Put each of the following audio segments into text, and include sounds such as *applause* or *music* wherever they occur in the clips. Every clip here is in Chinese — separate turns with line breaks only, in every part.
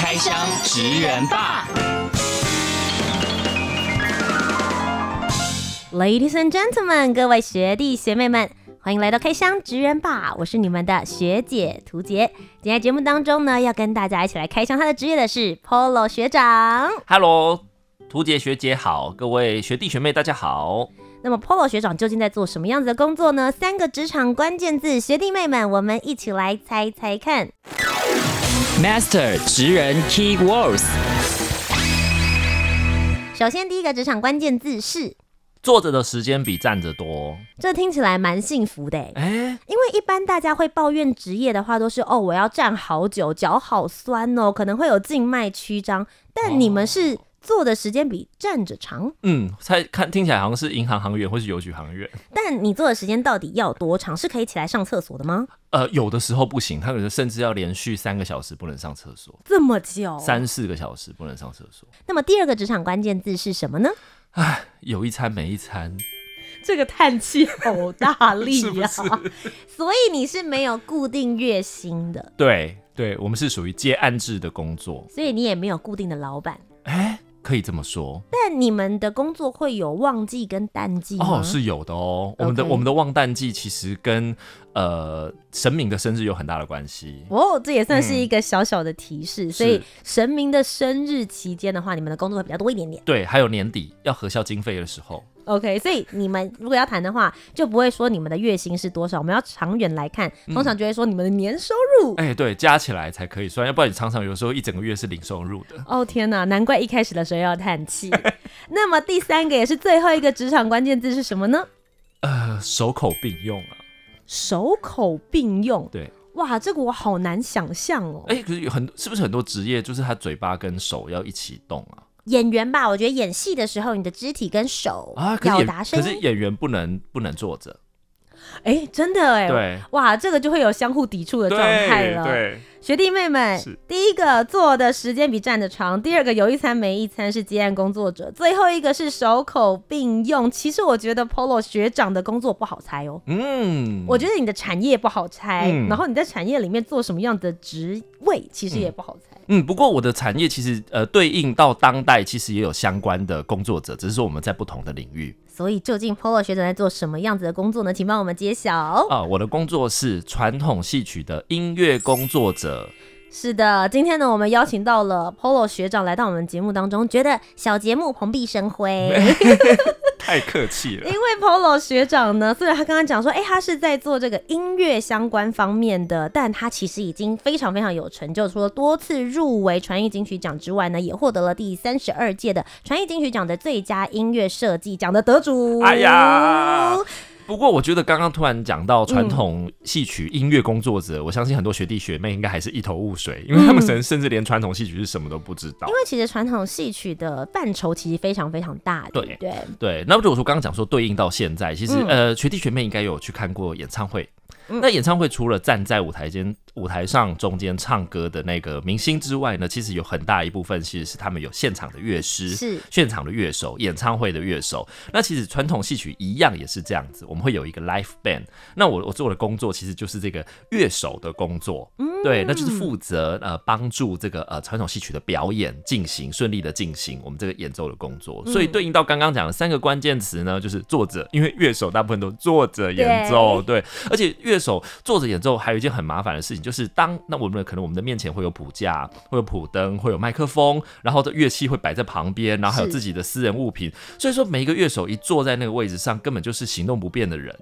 开箱职人吧
，Ladies and gentlemen，各位学弟学妹们，欢迎来到开箱职人吧，我是你们的学姐涂洁。今天节目当中呢，要跟大家一起来开箱他的职业的是 Polo 学长。
Hello，涂洁学姐好，各位学弟学妹大家好。
那么 Polo 学长究竟在做什么样子的工作呢？三个职场关键字，学弟妹们，我们一起来猜猜看。
Master 职人 Key Words。
首先，第一个职场关键字是
坐着的时间比站着多。
这听起来蛮幸福的哎，
欸、
因为一般大家会抱怨职业的话，都是哦，我要站好久，脚好酸哦，可能会有静脉曲张。但你们是、哦。坐的时间比站着长，
嗯，猜看听起来好像是银行行员或是邮局行员。
但你坐的时间到底要多长？是可以起来上厕所的吗？
呃，有的时候不行，他有的甚至要连续三个小时不能上厕所，
这么久，
三四个小时不能上厕所。
那么第二个职场关键字是什么呢？
唉，有一餐没一餐，
这个叹气好大力 *laughs* 呀？所以你是没有固定月薪的？
对，对，我们是属于接案制的工作，
所以你也没有固定的老板。
哎。可以这么说，
但你们的工作会有旺季跟淡季吗？
哦，是有的哦。我们的我们的旺淡季其实跟呃神明的生日有很大的关系。
哦，这也算是一个小小的提示。嗯、所以神明的生日期间的话，你们的工作会比较多一点点。
对，还有年底要核销经费的时候。
OK，所以你们如果要谈的话，就不会说你们的月薪是多少，我们要长远来看，通常就会说你们的年收入。哎、
嗯欸，对，加起来才可以算，要不然你常常有时候一整个月是零收入的。
哦天哪，难怪一开始的时候要叹气。*laughs* 那么第三个也是最后一个职场关键字是什么呢？
呃，手口并用啊。
手口并用。
对。
哇，这个我好难想象哦。
哎、欸，可是有很是不是很多职业就是他嘴巴跟手要一起动啊？
演员吧，我觉得演戏的时候，你的肢体跟手表达声音，
可是演员不能不能坐着。
哎、欸，真的哎，
对，
哇，这个就会有相互抵触的状态了。
对，
学弟妹们，第一个坐的时间比站的长，第二个有一餐没一餐是接案工作者，最后一个是手口并用。其实我觉得 Polo 学长的工作不好猜哦。嗯，我觉得你的产业不好猜，嗯、然后你在产业里面做什么样的职位，其实也不好猜。
嗯，不过我的产业其实呃对应到当代，其实也有相关的工作者，只是说我们在不同的领域。
所以究竟 Polo 学长在做什么样子的工作呢？请帮我们揭晓。
啊，我的工作是传统戏曲的音乐工作者。
是的，今天呢，我们邀请到了 Polo 学长来到我们节目当中，觉得小节目蓬荜生辉，*laughs*
太客气了。
因为 Polo 学长呢，虽然他刚刚讲说，哎，他是在做这个音乐相关方面的，但他其实已经非常非常有成就，除了多次入围传艺金曲奖之外呢，也获得了第三十二届的传艺金曲奖的最佳音乐设计奖的得主。
哎呀！不过，我觉得刚刚突然讲到传统戏曲音乐工作者，嗯、我相信很多学弟学妹应该还是一头雾水，因为他们甚甚至连传统戏曲是什么都不知道。
因为其实传统戏曲的范畴其实非常非常大。对对
对。那么如果说刚刚讲说对应到现在，其实、嗯、呃学弟学妹应该有去看过演唱会。嗯、那演唱会除了站在舞台间。舞台上中间唱歌的那个明星之外呢，其实有很大一部分其实是他们有现场的乐师，
是
现场的乐手，演唱会的乐手。那其实传统戏曲一样也是这样子，我们会有一个 l i f e band。那我我做的工作其实就是这个乐手的工作，嗯，对，那就是负责呃帮助这个呃传统戏曲的表演进行顺利的进行我们这个演奏的工作。所以对应到刚刚讲的三个关键词呢，就是作者，因为乐手大部分都作者演奏，对，对，而且乐手坐着演奏还有一件很麻烦的事情。就是当那我们可能我们的面前会有谱架，会有谱灯，会有麦克风，然后的乐器会摆在旁边，然后还有自己的私人物品。所以说每一个乐手一坐在那个位置上，根本就是行动不便的人。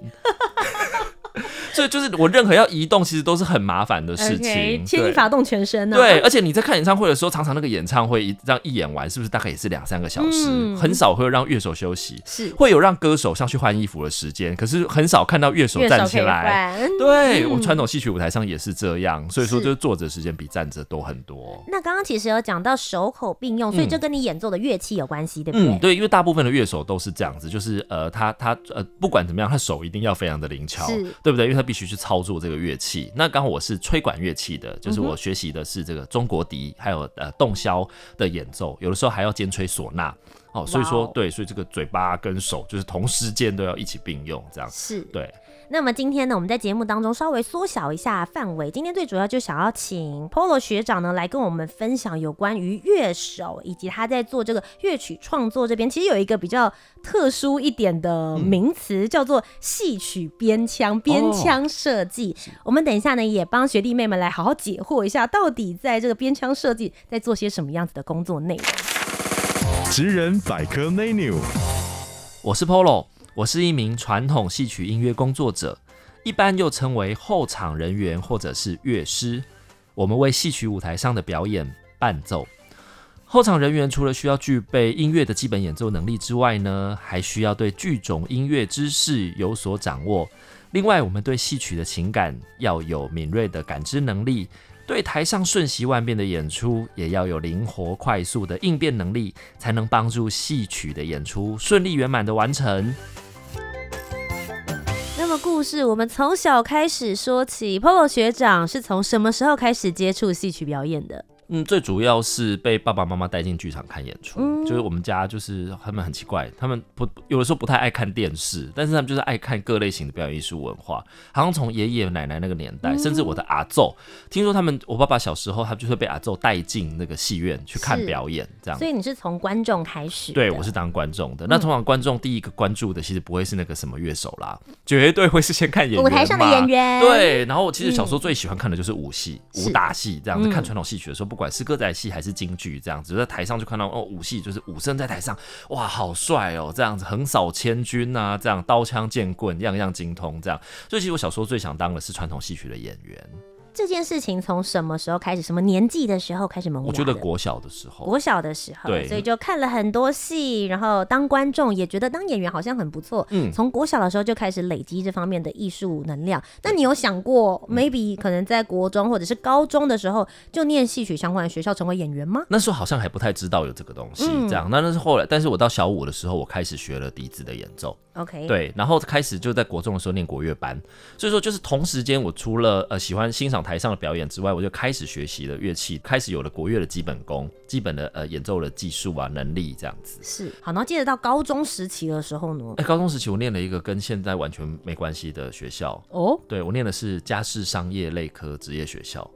所以就是我任何要移动，其实都是很麻烦的事情。
牵一发动全身呢、啊。
对，而且你在看演唱会的时候，常常那个演唱会一这样一演完，是不是大概也是两三个小时？嗯、很少会让乐手休息，
是
会有让歌手上去换衣服的时间，可是很少看到乐手站起来。对、嗯、我传统戏曲舞台上也是这样，所以说就是坐着时间比站着多很多。
那刚刚其实有讲到手口并用，所以这跟你演奏的乐器有关系，对不对？
嗯，对，因为大部分的乐手都是这样子，就是呃，他他呃，不管怎么样，他手一定要非常的灵巧，对不对？因为他必须去操作这个乐器。那刚好我是吹管乐器的，就是我学习的是这个中国笛，还有呃洞箫的演奏，有的时候还要兼吹唢呐。哦，所以说对，所以这个嘴巴跟手就是同时间都要一起并用，这样
是
对。
那么今天呢，我们在节目当中稍微缩小一下范围。今天最主要就想要请 Polo 学长呢来跟我们分享有关于乐手以及他在做这个乐曲创作这边，其实有一个比较特殊一点的名词，嗯、叫做戏曲编腔编腔设计。哦、我们等一下呢也帮学弟妹们来好好解惑一下，到底在这个编腔设计在做些什么样子的工作内容。
职人百科 menu，
我是 Polo。我是一名传统戏曲音乐工作者，一般又称为后场人员或者是乐师。我们为戏曲舞台上的表演伴奏。后场人员除了需要具备音乐的基本演奏能力之外呢，还需要对剧种音乐知识有所掌握。另外，我们对戏曲的情感要有敏锐的感知能力。对台上瞬息万变的演出，也要有灵活快速的应变能力，才能帮助戏曲的演出顺利圆满的完成。
那么故事，我们从小开始说起。Polo 学长是从什么时候开始接触戏曲表演的？
嗯，最主要是被爸爸妈妈带进剧场看演出，
嗯、
就是我们家就是他们很奇怪，他们不有的时候不太爱看电视，但是他们就是爱看各类型的表演艺术文化。好像从爷爷奶奶那个年代，嗯、甚至我的阿祖，听说他们我爸爸小时候，他就会被阿祖带进那个戏院去看表演，这样。
所以你是从观众开始？
对，我是当观众的。那通常观众第一个关注的，其实不会是那个什么乐手啦，绝对会是先看演员，
舞台上的演员。
对，然后我其实小时候最喜欢看的就是武戏、
嗯、
武打戏这样子。看传统戏曲的时候，不不管是歌仔戏还是京剧这样子，在台上就看到哦，武戏就是武生在台上，哇，好帅哦，这样子横扫千军呐，这样刀枪剑棍样样精通，这样。所以其实我小时候最想当的是传统戏曲的演员。
这件事情从什么时候开始？什么年纪的时候开始萌芽？
我觉得国小的时候，
国小的时候，
对，
所以就看了很多戏，然后当观众也觉得当演员好像很不错。嗯，从国小的时候就开始累积这方面的艺术能量。那你有想过，maybe 可能在国中或者是高中的时候就念戏曲相关的学校成为演员吗？
那时候好像还不太知道有这个东西，这样。那那是后来，但是我到小五的时候，我开始学了笛子的演奏。
OK，
对，然后开始就在国中的时候念国乐班，所以说就是同时间，我除了呃喜欢欣赏台上的表演之外，我就开始学习了乐器，开始有了国乐的基本功，基本的呃演奏的技术啊能力这样子。
是，好，然后接着到高中时期的时候呢？
哎，高中时期我念了一个跟现在完全没关系的学校哦，对，我念的是家事商业类科职业学校。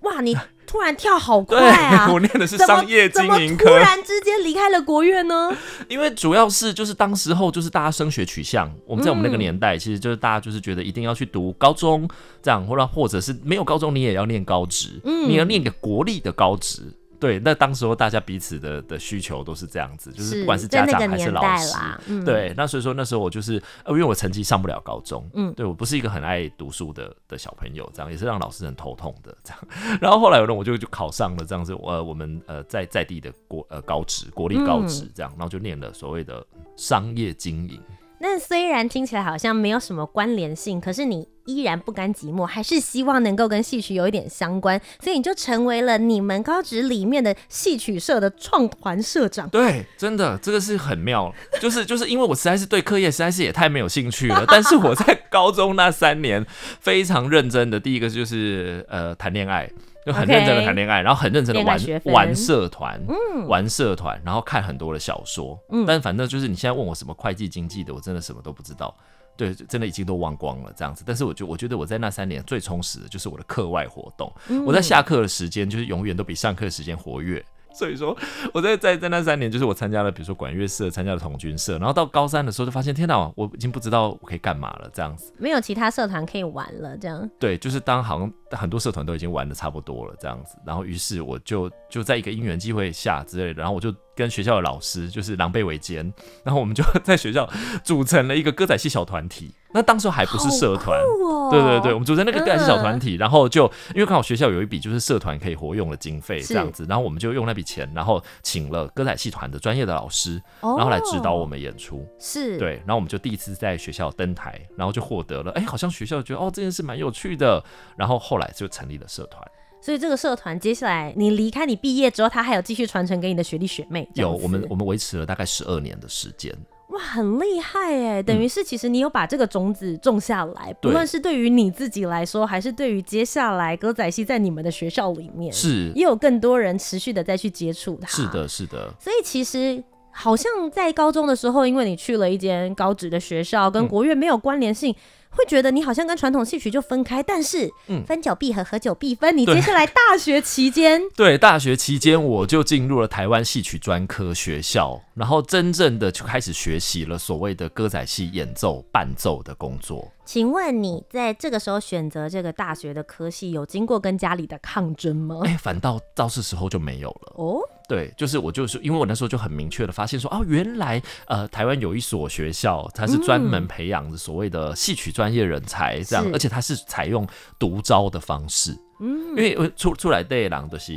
哇，你突然跳好快啊！*laughs*
我念的是商业经营科，
突然之间离开了国乐呢？
因为主要是就是当时候就是大家升学取向，我们在我们那个年代，嗯、其实就是大家就是觉得一定要去读高中这样，或者或者是没有高中你也要念高职，嗯，你要念个国立的高职。对，那当时候大家彼此的的需求都是这样子，就是不管是家长还是老师，
嗯、
对，那所以说那时候我就是，呃，因为我成绩上不了高中，
嗯，
对我不是一个很爱读书的的小朋友，这样也是让老师很头痛的这样。*laughs* 然后后来呢，我就就考上了这样子，呃，我们呃在在地的国呃高职国立高职这样，然后就念了所谓的商业经营。
那虽然听起来好像没有什么关联性，可是你依然不甘寂寞，还是希望能够跟戏曲有一点相关，所以你就成为了你们高职里面的戏曲社的创团社长。
对，真的这个是很妙，就是就是因为我实在是对课业实在是也太没有兴趣了，但是我在高中那三年非常认真的，第一个就是呃谈恋爱。就很认真的谈恋爱然后很认真的玩玩社团，嗯，玩社团，然后看很多的小说，嗯，但反正就是你现在问我什么会计经济的，我真的什么都不知道，对，真的已经都忘光了这样子。但是我就我觉得我在那三年最充实的就是我的课外活动，嗯，我在下课的时间就是永远都比上课时间活跃。所以说，我在在在那三年，就是我参加了，比如说管乐社，参加了童军社，然后到高三的时候，就发现天哪，我已经不知道我可以干嘛了，这样子，
没有其他社团可以玩了，这样。
对，就是当好像很多社团都已经玩的差不多了，这样子，然后于是我就就在一个因缘机会下之类的，然后我就跟学校的老师就是狼狈为奸，然后我们就 *laughs* 在学校组成了一个歌仔戏小团体。那当时还不是社团，
哦、
对对对，我们组成那个歌仔戏小团体，嗯、然后就因为刚好学校有一笔就是社团可以活用的经费这样子，然后我们就用那笔钱，然后请了歌仔戏团的专业的老师，然后来指导我们演出。是，对，然后我们就第一次在学校登台，然后就获得了，哎，好像学校觉得哦这件事蛮有趣的，然后后来就成立了社团。
所以这个社团接下来你离开你毕业之后，他还有继续传承给你的学弟学妹？
有，我们我们维持了大概十二年的时间。
哇，很厉害哎！等于是其实你有把这个种子种下来，嗯、不论是对于你自己来说，还是对于接下来歌仔戏在你们的学校里面，
是
也有更多人持续的再去接触它。
是的，是的。
所以其实好像在高中的时候，因为你去了一间高职的学校，跟国乐没有关联性。嗯会觉得你好像跟传统戏曲就分开，但是分久必合，合久必分。你接下来大学期间，*laughs*
对，大学期间我就进入了台湾戏曲专科学校，然后真正的就开始学习了所谓的歌仔戏演奏伴奏的工作。
请问你在这个时候选择这个大学的科系，有经过跟家里的抗争吗？
哎，反倒到是时候就没有了哦。对，就是我就是因为我那时候就很明确的发现说，哦，原来呃台湾有一所学校，它是专门培养的所谓的戏曲专业人才，这样，而且它是采用独招的方式。嗯，因为出出来的人就是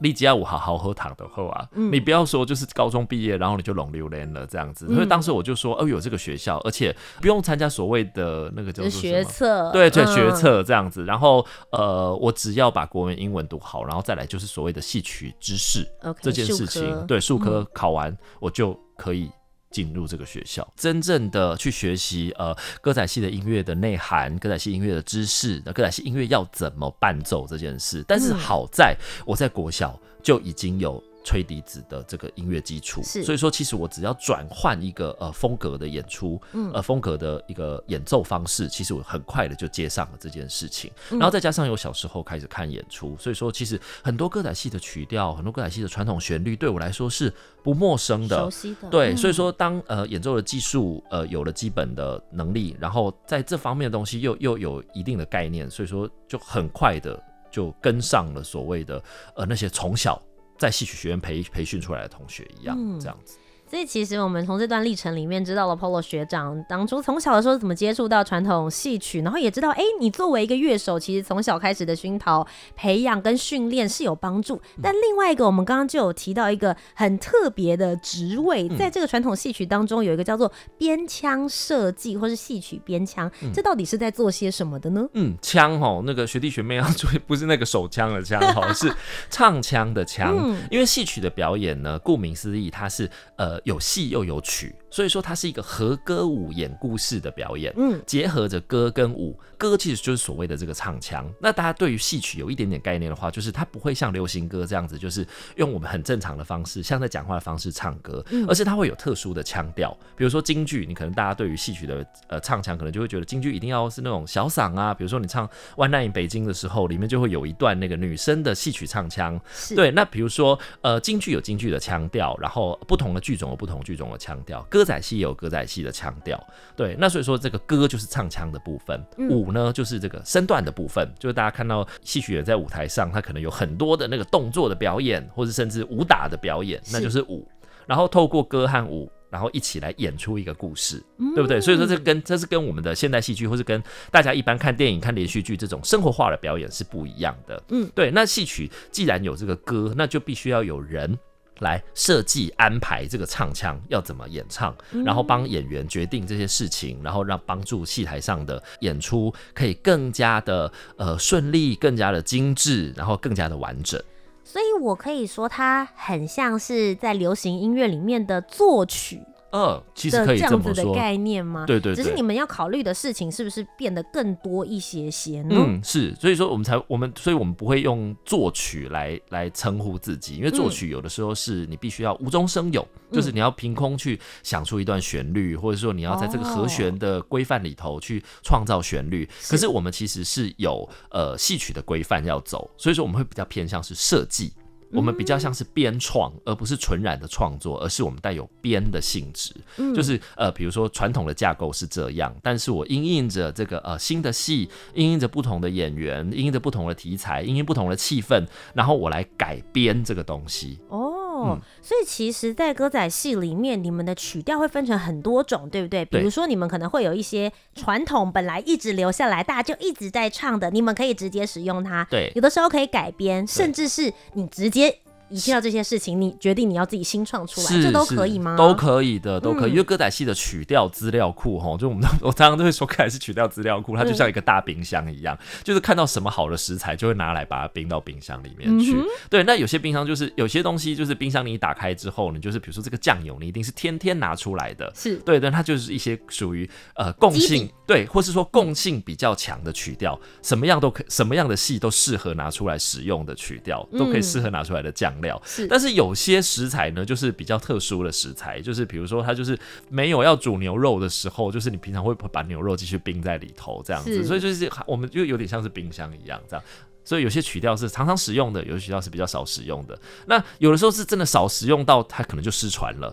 你只要我好好喝汤的后啊，嗯、你不要说就是高中毕业然后你就拢榴莲了这样子。嗯、所以当时我就说，哦，有这个学校，而且不用参加所谓的那个叫做
学测，
对对，学测这样子。然后呃，我只要把国文、英文读好，然后再来就是所谓的戏曲知
识
这件事情，对，数科考完、嗯、我就可以。进入这个学校，真正的去学习呃歌仔戏的音乐的内涵，歌仔戏音乐的知识，那歌仔戏音乐要怎么伴奏这件事。但是好在我在国小就已经有。吹笛子的这个音乐基础，是所以说其实我只要转换一个呃风格的演出，嗯，呃风格的一个演奏方式，其实我很快的就接上了这件事情。然后再加上有小时候开始看演出，所以说其实很多歌仔戏的曲调，很多歌仔戏的传统旋律，对我来说是不陌生的，
熟悉的。
对，所以说当呃演奏的技术呃有了基本的能力，然后在这方面的东西又又有一定的概念，所以说就很快的就跟上了所谓的呃那些从小。在戏曲学院培培训出来的同学一样，嗯、这样子。
所以其实我们从这段历程里面知道了 Polo 学长当初从小的时候怎么接触到传统戏曲，然后也知道，哎、欸，你作为一个乐手，其实从小开始的熏陶、培养跟训练是有帮助。但另外一个，我们刚刚就有提到一个很特别的职位，在这个传统戏曲当中有一个叫做编腔设计或是戏曲编腔，这到底是在做些什么的呢？
嗯，腔哦，那个学弟学妹要注意，不是那个手枪的枪哦，*laughs* 是唱腔的腔。嗯、因为戏曲的表演呢，顾名思义，它是呃。有戏又有曲，所以说它是一个和歌舞演故事的表演，嗯，结合着歌跟舞，歌其实就是所谓的这个唱腔。那大家对于戏曲有一点点概念的话，就是它不会像流行歌这样子，就是用我们很正常的方式，像在讲话的方式唱歌，而是它会有特殊的腔调。比如说京剧，你可能大家对于戏曲的呃唱腔，可能就会觉得京剧一定要是那种小嗓啊。比如说你唱《One Night in 北京》的时候，里面就会有一段那个女生的戏曲唱腔。对，那比如说呃京剧有京剧的腔调，然后不同的剧种。有不同剧种的腔调，歌仔戏也有歌仔戏的腔调，对，那所以说这个歌就是唱腔的部分，嗯、舞呢就是这个身段的部分，就是大家看到戏曲人在舞台上，他可能有很多的那个动作的表演，或者甚至武打的表演，那就是舞，然后透过歌和舞，然后一起来演出一个故事，嗯、对不对？所以说这跟这是跟我们的现代戏剧，或是跟大家一般看电影、看连续剧这种生活化的表演是不一样的，嗯，对。那戏曲既然有这个歌，那就必须要有人。来设计安排这个唱腔要怎么演唱，然后帮演员决定这些事情，然后让帮助戏台上的演出可以更加的呃顺利，更加的精致，然后更加的完整。
所以我可以说，它很像是在流行音乐里面的作曲。
呃，其实可以这么说，
这样子的概念吗？
对，对对，
只是你们要考虑的事情是不是变得更多一些些呢？
嗯，是，所以说我们才我们，所以我们不会用作曲来来称呼自己，因为作曲有的时候是你必须要无中生有，嗯、就是你要凭空去想出一段旋律，或者说你要在这个和弦的规范里头去创造旋律。哦、可是我们其实是有呃戏曲的规范要走，所以说我们会比较偏向是设计。我们比较像是编创，而不是纯然的创作，而是我们带有编的性质。嗯，就是呃，比如说传统的架构是这样，但是我因应着这个呃新的戏，因应着不同的演员，因应着不同的题材，因应不同的气氛，然后我来改编这个东西。哦。
哦，所以其实，在歌仔戏里面，你们的曲调会分成很多种，对不对？比如说，你们可能会有一些传统本来一直留下来，大家就一直在唱的，你们可以直接使用它。
对，
有的时候可以改编，甚至是你直接。一听到这些事情，你决定你要自己新创出来，这都可以吗？
都可以的，都可以。嗯、因为歌仔戏的曲调资料库，哈，就我们我常常都会说，歌仔戏曲调资料库，它就像一个大冰箱一样，嗯、就是看到什么好的食材，就会拿来把它冰到冰箱里面去。嗯、对，那有些冰箱就是有些东西，就是冰箱你一打开之后，你就是比如说这个酱油，你一定是天天拿出来的，
是
对，但它就是一些属于呃共性，对，或是说共性比较强的曲调，什么样都可，什么样的戏都适合拿出来使用的曲调，都可以适合拿出来的酱料，是，但是。有些食材呢，就是比较特殊的食材，就是比如说它就是没有要煮牛肉的时候，就是你平常会把牛肉继续冰在里头这样子，所以就是我们就有点像是冰箱一样这样。所以有些曲调是常常使用的，有些曲调是比较少使用的。那有的时候是真的少使用到它可能就失传了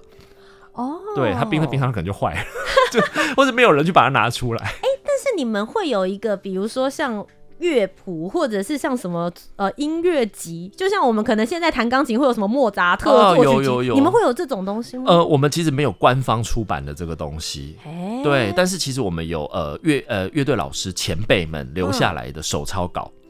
哦，对，它冰在冰箱可能就坏了，就 *laughs* 或者没有人去把它拿出来。哎、
欸，但是你们会有一个，比如说像。乐谱，或者是像什么呃音乐集，就像我们可能现在弹钢琴会有什么莫扎特作曲集，哦、有有有，你们会有这种东西吗？
呃，我们其实没有官方出版的这个东西，嘿对，但是其实我们有呃乐呃乐队老师前辈们留下来的手抄稿。嗯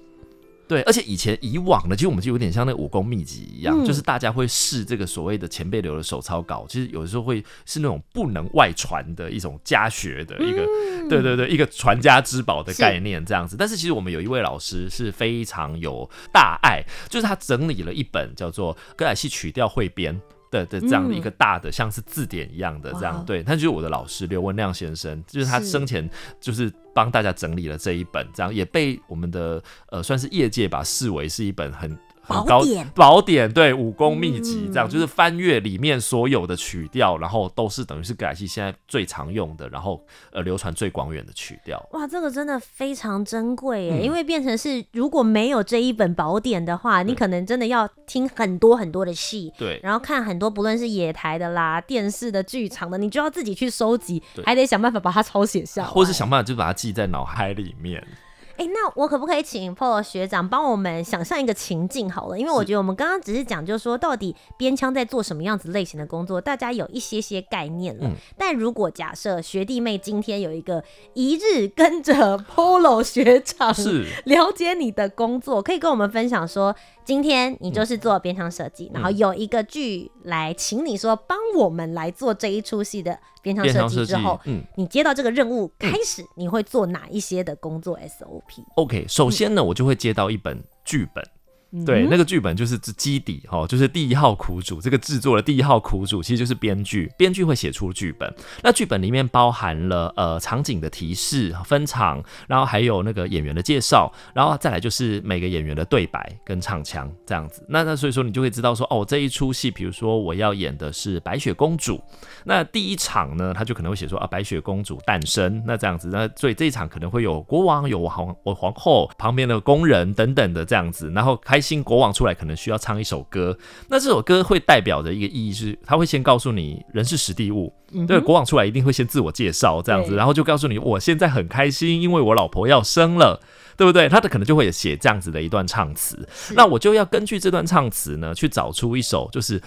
对，而且以前以往呢，其实我们就有点像那个武功秘籍一样，嗯、就是大家会试这个所谓的前辈留的手抄稿，其实有的时候会是那种不能外传的一种家学的一个，嗯、对对对，一个传家之宝的概念这样子。是但是其实我们有一位老师是非常有大爱，就是他整理了一本叫做《歌仔戏曲调汇编》。的的这样的一个大的像是字典一样的这样，对，他就是我的老师刘文亮先生，就是他生前就是帮大家整理了这一本，这样也被我们的呃算是业界吧视为是一本很。宝典，宝典对武功秘籍这样，嗯、就是翻阅里面所有的曲调，然后都是等于是歌仔戏现在最常用的，然后呃流传最广远的曲调。
哇，这个真的非常珍贵耶，嗯、因为变成是如果没有这一本宝典的话，你可能真的要听很多很多的戏，
对，
然后看很多不论是野台的啦、电视的、剧场的，你就要自己去收集，还得想办法把它抄写下来，
或是想办法就把它记在脑海里面。
哎、欸，那我可不可以请 Polo 学长帮我们想象一个情境好了？因为我觉得我们刚刚只是讲，就是说到底边枪在做什么样子类型的工作，大家有一些些概念了。嗯、但如果假设学弟妹今天有一个一日跟着 Polo 学长是了解你的工作，可以跟我们分享说。今天你就是做边枪设计，嗯、然后有一个剧来请你说帮我们来做这一出戏的编腔设计之后，嗯，你接到这个任务开始，你会做哪一些的工作 SOP？OK，
首先呢，嗯、我就会接到一本剧本。对，那个剧本就是基底哈，就是第一号苦主。这个制作的第一号苦主其实就是编剧，编剧会写出剧本。那剧本里面包含了呃场景的提示、分场，然后还有那个演员的介绍，然后再来就是每个演员的对白跟唱腔这样子。那那所以说你就会知道说，哦，这一出戏，比如说我要演的是白雪公主，那第一场呢，他就可能会写说啊，白雪公主诞生，那这样子，那所以这一场可能会有国王、有皇、我皇后旁边的宫人等等的这样子，然后开。新国王出来可能需要唱一首歌，那这首歌会代表着一个意义是，他会先告诉你人是实地物。嗯、对，国王出来一定会先自我介绍这样子，然后就告诉你我现在很开心，因为我老婆要生了，对不对？他的可能就会写这样子的一段唱词，那我就要根据这段唱词呢，去找出一首就是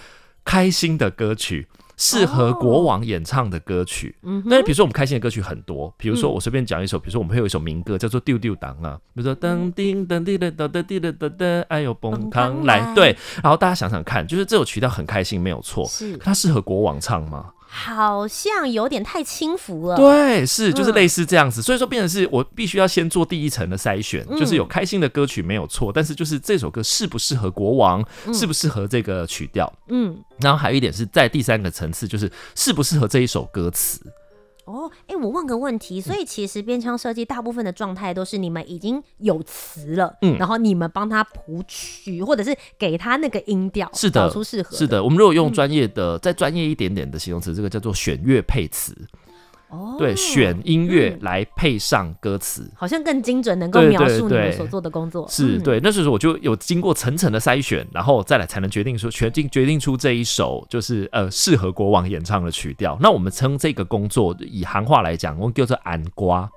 开心的歌曲。适合国王演唱的歌曲，嗯，但是比如说我们开心的歌曲很多，比如说我随便讲一首，比如说我们会有一首民歌叫做《丢丢当》啊，比如说噔叮噔滴的噔噔滴的噔噔，哎呦蹦康来，对，然后大家想想看，就是这首曲调很开心，没有错，是它适合国王唱吗？
好像有点太轻浮了。
对，是就是类似这样子，嗯、所以说变成是我必须要先做第一层的筛选，嗯、就是有开心的歌曲没有错，但是就是这首歌适不适合国王，嗯、适不适合这个曲调，嗯，然后还有一点是在第三个层次，就是适不适合这一首歌词。
哦，哎、欸，我问个问题，所以其实编腔设计大部分的状态都是你们已经有词了，嗯，然后你们帮他谱曲，或者是给他那个音调，
是的，
找出适合的。
是的，我们如果用专业的、嗯、再专业一点点的形容词，这个叫做选乐配词。哦，对，选音乐来配上歌词，
好像更精准，能够描述你们所做的工作。
是对，那时候我就有经过层层的筛选，然后再来才能决定说决定决定出这一首就是呃适合国王演唱的曲调。那我们称这个工作以行话来讲，我们叫做安瓜。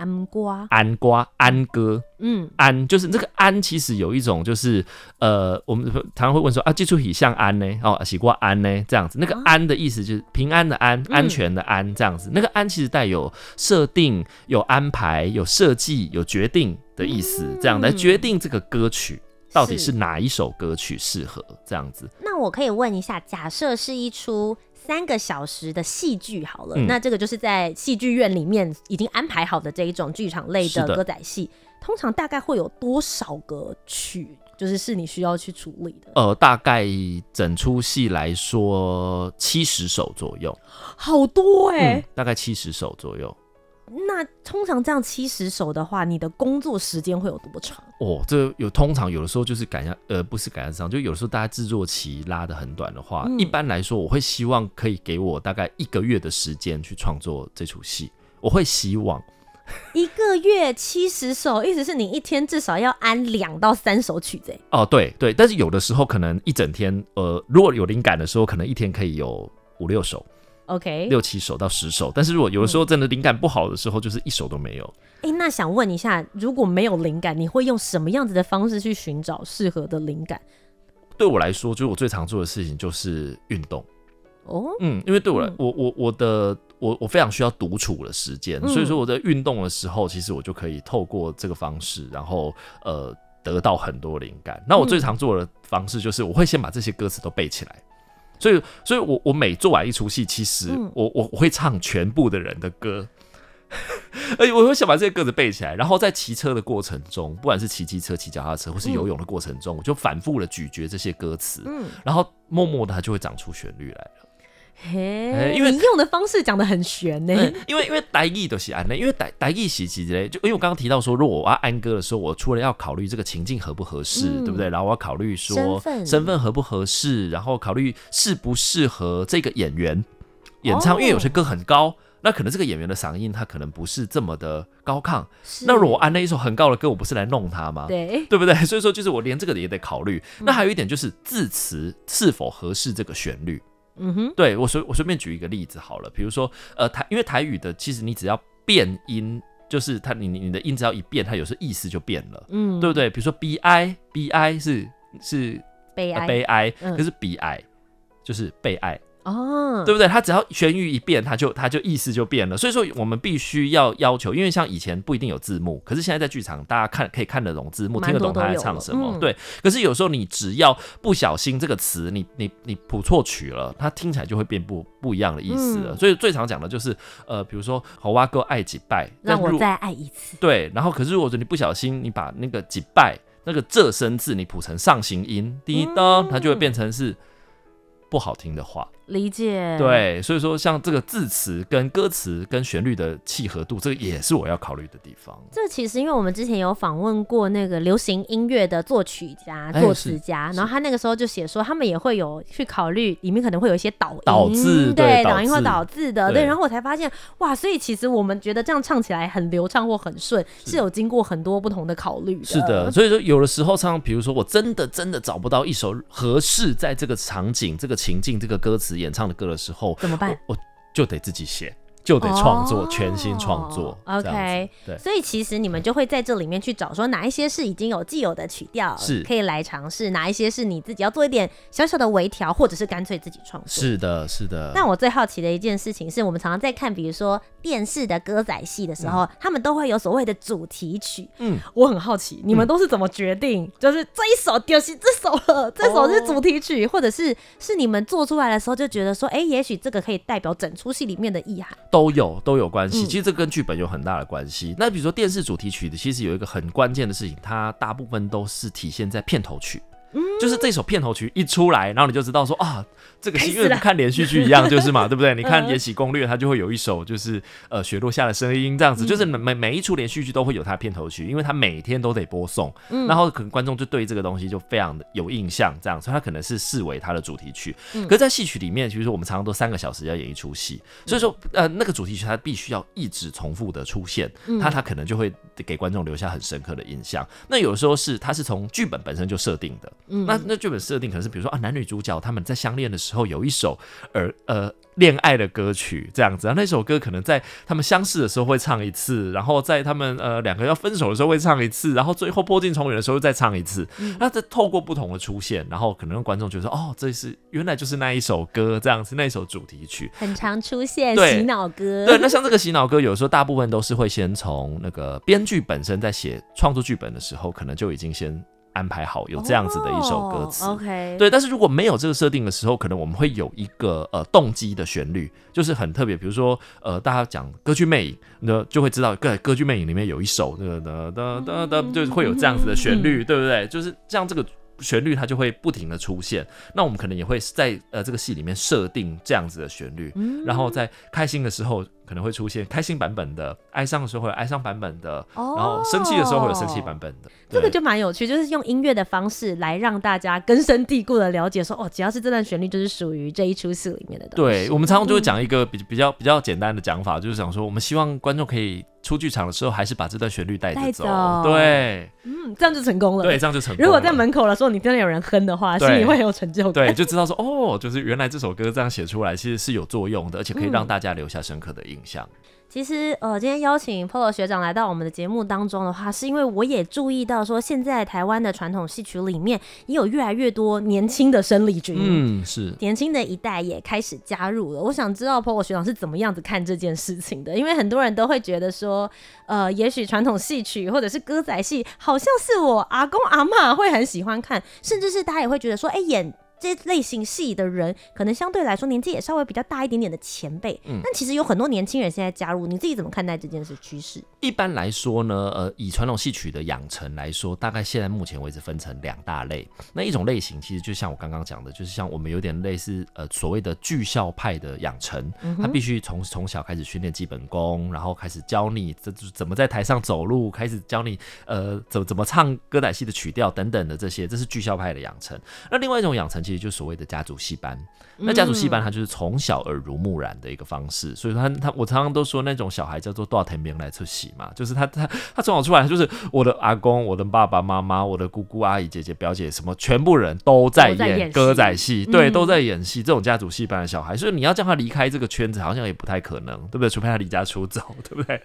安瓜，
安瓜，安歌，
嗯，
安就是这个安，其实有一种就是呃，我们常常会问说啊，寄出喜像安呢？哦，喜瓜安呢？这样子，那个安的意思就是平安的安，安全的安，这样子。那个安其实带有设定、有安排、有设计、有决定的意思，这样来决定这个歌曲到底是哪一首歌曲适合这样子。
那我可以问一下，假设是一出。三个小时的戏剧好了，嗯、那这个就是在戏剧院里面已经安排好的这一种剧场类的歌仔戏，通常大概会有多少个曲，就是是你需要去处理的？
呃，大概整出戏来说七十首左右，
好多哎、欸嗯，
大概七十首左右。
那通常这样七十首的话，你的工作时间会有多长？
哦，这有通常有的时候就是赶上，呃，不是赶得上，就有的时候大家制作期拉的很短的话，嗯、一般来说我会希望可以给我大概一个月的时间去创作这出戏。我会希望
一个月七十首，意思是你一天至少要安两到三首曲子。
哦，对对，但是有的时候可能一整天，呃，如果有灵感的时候，可能一天可以有五六首。
OK，
六七首到十首，但是如果有的时候真的灵感不好的时候，就是一首都没有。
哎、欸，那想问一下，如果没有灵感，你会用什么样子的方式去寻找适合的灵感？
对我来说，就是我最常做的事情就是运动。
哦，
嗯，因为对我来，嗯、我我我的我我非常需要独处的时间，嗯、所以说我在运动的时候，其实我就可以透过这个方式，然后呃得到很多灵感。那我最常做的方式就是，我会先把这些歌词都背起来。所以，所以我我每做完一出戏，其实我我我会唱全部的人的歌，而 *laughs* 且我会想把这些歌词背起来，然后在骑车的过程中，不管是骑机车、骑脚踏车，或是游泳的过程中，我就反复的咀嚼这些歌词，嗯。然后默默的它就会长出旋律来了。
嘿，因为你用的方式讲的很玄呢、欸。
因为因为台语都是安呢，因为台台语是其实就因为我刚刚提到说，如果我要安歌的时候，我除了要考虑这个情境合不合适，嗯、对不对？然后我要考虑说身份合不合适，然后考虑适不适合这个演员演唱，哦、因为有些歌很高，那可能这个演员的嗓音他可能不是这么的高亢。那如果我安那一首很高的歌，我不是来弄他吗？
对，
对不对？所以说，就是我连这个也得考虑。嗯、那还有一点就是字词是否合适这个旋律。
嗯哼，
对，我随我随便举一个例子好了，比如说呃台，因为台语的其实你只要变音，就是它你你的音只要一变，它有时候意思就变了，嗯，对不对？比如说 b i b i 是是
悲哀，
悲哀，可是 b i 就是被爱。
哦，
对不对？他只要旋律一变，他就他就意思就变了。所以说，我们必须要要求，因为像以前不一定有字幕，可是现在在剧场，大家看可以看得懂字幕，听得懂他在唱什么。嗯、对，可是有时候你只要不小心这个词，你你你谱错曲了，它听起来就会变不不一样的意思了。嗯、所以最常讲的就是，呃，比如说“好哇哥爱几拜”，
让我再爱一次。
对，然后可是如果说你不小心，你把那个“几拜”那个仄声字你谱成上行音，滴答，它就会变成是不好听的话。
理解，
对，所以说像这个字词跟歌词跟旋律的契合度，这个也是我要考虑的地方。
这其实因为我们之前有访问过那个流行音乐的作曲家、作词家，欸、然后他那个时候就写说，他们也会有去考虑里面可能会有一些导音，
导字，
对，
导
音或导字的，对。然后我才发现，哇，所以其实我们觉得这样唱起来很流畅或很顺，是有经过很多不同的考虑的。
是的，所以说有的时候唱，比如说我真的真的找不到一首合适在这个场景、这个情境、这个歌词。演唱的歌的时候怎么办？我，我就得自己写。就得创作，全新创作。
OK，对，所以其实你们就会在这里面去找，说哪一些是已经有既有的曲调，是可以来尝试；哪一些是你自己要做一点小小的微调，或者是干脆自己创作。
是的，是的。
那我最好奇的一件事情是，我们常常在看，比如说电视的歌仔戏的时候，他们都会有所谓的主题曲。嗯，我很好奇，你们都是怎么决定？就是这一首就是这首了，这首是主题曲，或者是是你们做出来的时候就觉得说，哎，也许这个可以代表整出戏里面的意涵。
都有都有关系，其实这跟剧本有很大的关系。嗯、那比如说电视主题曲的，其实有一个很关键的事情，它大部分都是体现在片头曲。嗯，就是这首片头曲一出来，然后你就知道说啊，这个戏因为看连续剧一样，就是嘛，*laughs* 对不对？你看《延禧攻略》，它就会有一首就是呃雪落下的声音这样子，就是每每每一出连续剧都会有它片头曲，因为它每天都得播送，嗯，然后可能观众就对这个东西就非常的有印象，这样，所以它可能是视为它的主题曲。嗯，可是在戏曲里面，比如说我们常常都三个小时要演一出戏，所以说呃那个主题曲它必须要一直重复的出现，它它可能就会给观众留下很深刻的印象。那有时候是它是从剧本本身就设定的。嗯，那那剧本设定可能是比如说啊，男女主角他们在相恋的时候有一首而呃恋爱的歌曲这样子啊，那首歌可能在他们相识的时候会唱一次，然后在他们呃两个要分手的时候会唱一次，然后最后破镜重圆的时候再唱一次。嗯、那这透过不同的出现，然后可能让观众觉得说哦，这是原来就是那一首歌这样子，那一首主题曲
很常出
现
洗脑歌。
对，那像这个洗脑歌，有时候大部分都是会先从那个编剧本身在写创作剧本的时候，可能就已经先。安排好有这样子的一首歌
词
对。但是如果没有这个设定的时候，可能我们会有一个呃动机的旋律，就是很特别。比如说呃，大家讲歌剧魅影，那就会知道，歌歌剧魅影里面有一首那个哒哒哒哒，就是会有这样子的旋律，对不对？就是这样这个旋律，它就会不停的出现。那我们可能也会在呃这个戏里面设定这样子的旋律，然后在开心的时候。可能会出现开心版本的，哀伤的时候会有哀伤版本的，哦、然后生气的时候会有生气版本的。
这个就蛮有趣，就是用音乐的方式来让大家根深蒂固的了解说，说哦，只要是这段旋律，就是属于这一出戏里面的东西。
对，我们常常就会讲一个比比较比较简单的讲法，嗯、就是想说，我们希望观众可以出剧场的时候，还是把这段旋律带着走。走对，
嗯，这样就成功了。
对，这样就成功了。
如果在门口的时候，你真的有人哼的话，心里会很有成就感。
对，就知道说哦，就是原来这首歌这样写出来，其实是有作用的，而且可以让大家留下深刻的印象。嗯
其实，呃，今天邀请 Polo 学长来到我们的节目当中的话，是因为我也注意到说，现在台湾的传统戏曲里面也有越来越多年轻的生力军，
嗯，是
年轻的一代也开始加入了。我想知道 Polo 学长是怎么样子看这件事情的，因为很多人都会觉得说，呃，也许传统戏曲或者是歌仔戏，好像是我阿公阿嬷会很喜欢看，甚至是大家也会觉得说，哎，演。这类型戏的人，可能相对来说年纪也稍微比较大一点点的前辈，嗯，但其实有很多年轻人现在加入，你自己怎么看待这件事趋势？
一般来说呢，呃，以传统戏曲的养成来说，大概现在目前为止分成两大类。那一种类型其实就像我刚刚讲的，就是像我们有点类似呃所谓的剧校派的养成，他必须从从小开始训练基本功，然后开始教你这怎么在台上走路，开始教你呃怎怎么唱歌仔戏的曲调等等的这些，这是剧校派的养成。那另外一种养成其实就是所谓的家族戏班。那家族戏班它就是从小耳濡目染的一个方式，所以说他他我常常都说那种小孩叫做多少天兵来出戏嘛，就是他他他从小出来就是我的阿公、我的爸爸妈妈、我的姑姑、阿姨、姐姐、表姐什么，全部人都在演歌仔戏，对，都在演戏。这种家族戏班的小孩，所以你要叫他离开这个圈子，好像也不太可能，对不对？除非他离家出走，*laughs* 对不对？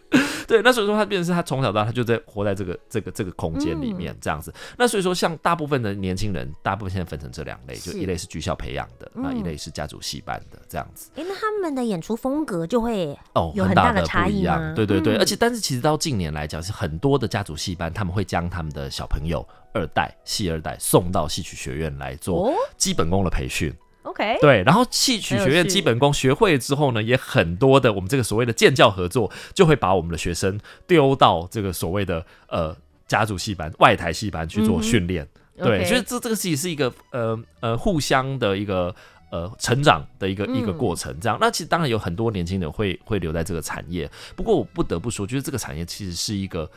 对，那所以说他变成是他从小到大他就在活在这个这个这个空间里面这样子。那所以说像大部分的年轻人，大部分现在分成这两类，就一类是剧校培养的，那一类是家族戏班的。这样子，
哎、欸，那他们的演出风格就会哦有很大的差异吗？
对对对，嗯、而且但是其实到近年来讲，是很多的家族戏班，他们会将他们的小朋友二代戏二代送到戏曲学院来做基本功的培训。
OK，
对，然后戏曲学院基本功学会之后呢，也很多的我们这个所谓的建教合作，就会把我们的学生丢到这个所谓的呃家族戏班、外台戏班去做训练。嗯、对.所以这这个其实是一个呃呃互相的一个。呃，成长的一个一个过程，这样。那其实当然有很多年轻人会会留在这个产业，不过我不得不说，就是这个产业其实是一个。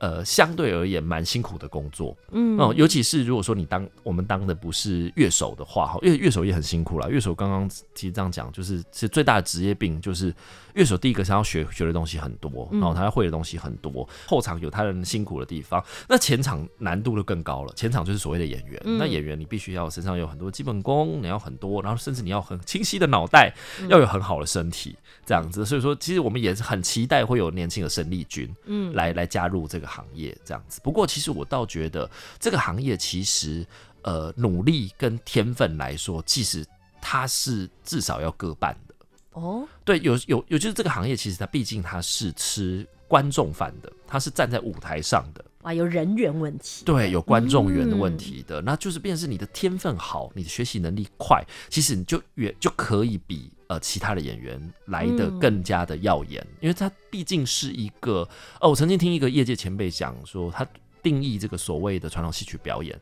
呃，相对而言蛮辛苦的工作，嗯，哦，尤其是如果说你当我们当的不是乐手的话，哈，因为乐手也很辛苦啦。乐手刚刚其实这样讲，就是其实最大的职业病就是乐手第一个是要学学的东西很多，然后他要会的东西很多，后场有他人辛苦的地方，那前场难度就更高了。前场就是所谓的演员，那演员你必须要身上有很多基本功，你要很多，然后甚至你要很清晰的脑袋，要有很好的身体，这样子。所以说，其实我们也是很期待会有年轻的生力军，嗯，来来加入这个。行业这样子，不过其实我倒觉得这个行业其实呃努力跟天分来说，其实它是至少要各半的哦。对，有有有，就是这个行业其实它毕竟它是吃观众饭的，它是站在舞台上的。
哇，有人缘问题，
对，有观众缘的问题的，嗯、那就是变成是你的天分好，你的学习能力快，其实你就远就可以比呃其他的演员来得更加的耀眼，嗯、因为他毕竟是一个，哦，我曾经听一个业界前辈讲说，他定义这个所谓的传统戏曲表演，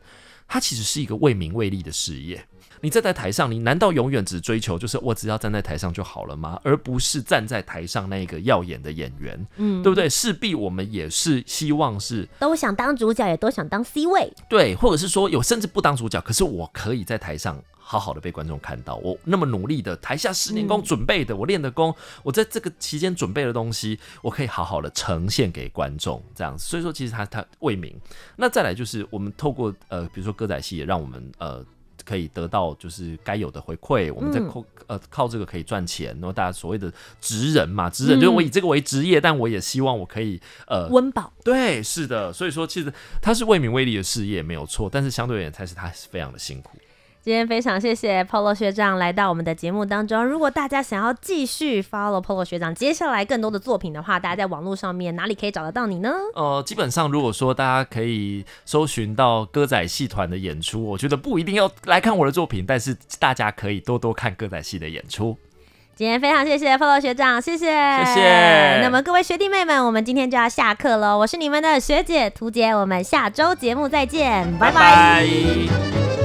它其实是一个为名为利的事业。你站在台上，你难道永远只追求就是我只要站在台上就好了吗？而不是站在台上那个耀眼的演员，嗯，对不对？势必我们也是希望是
都想当主角，也都想当 C 位，
对，或者是说有甚至不当主角，可是我可以在台上。好好的被观众看到，我那么努力的台下十年功准备的，嗯、我练的功，我在这个期间准备的东西，我可以好好的呈现给观众，这样子。所以说，其实他他为民。那再来就是，我们透过呃，比如说歌仔戏，也让我们呃可以得到就是该有的回馈。我们在靠呃靠这个可以赚钱，然后大家所谓的职人嘛，职人就是我以这个为职业，但我也希望我可以呃
温饱。
对，是的。所以说，其实他是为民为利的事业没有错，但是相对而言，才是他是非常的辛苦。
今天非常谢谢 Polo 学长来到我们的节目当中。如果大家想要继续 follow Polo 学长接下来更多的作品的话，大家在网络上面哪里可以找得到你呢？
呃，基本上如果说大家可以搜寻到歌仔戏团的演出，我觉得不一定要来看我的作品，但是大家可以多多看歌仔戏的演出。
今天非常谢谢 Polo 学长，谢谢，
谢谢。
那么各位学弟妹们，我们今天就要下课了。我是你们的学姐涂姐，我们下周节目再见，拜拜。拜拜。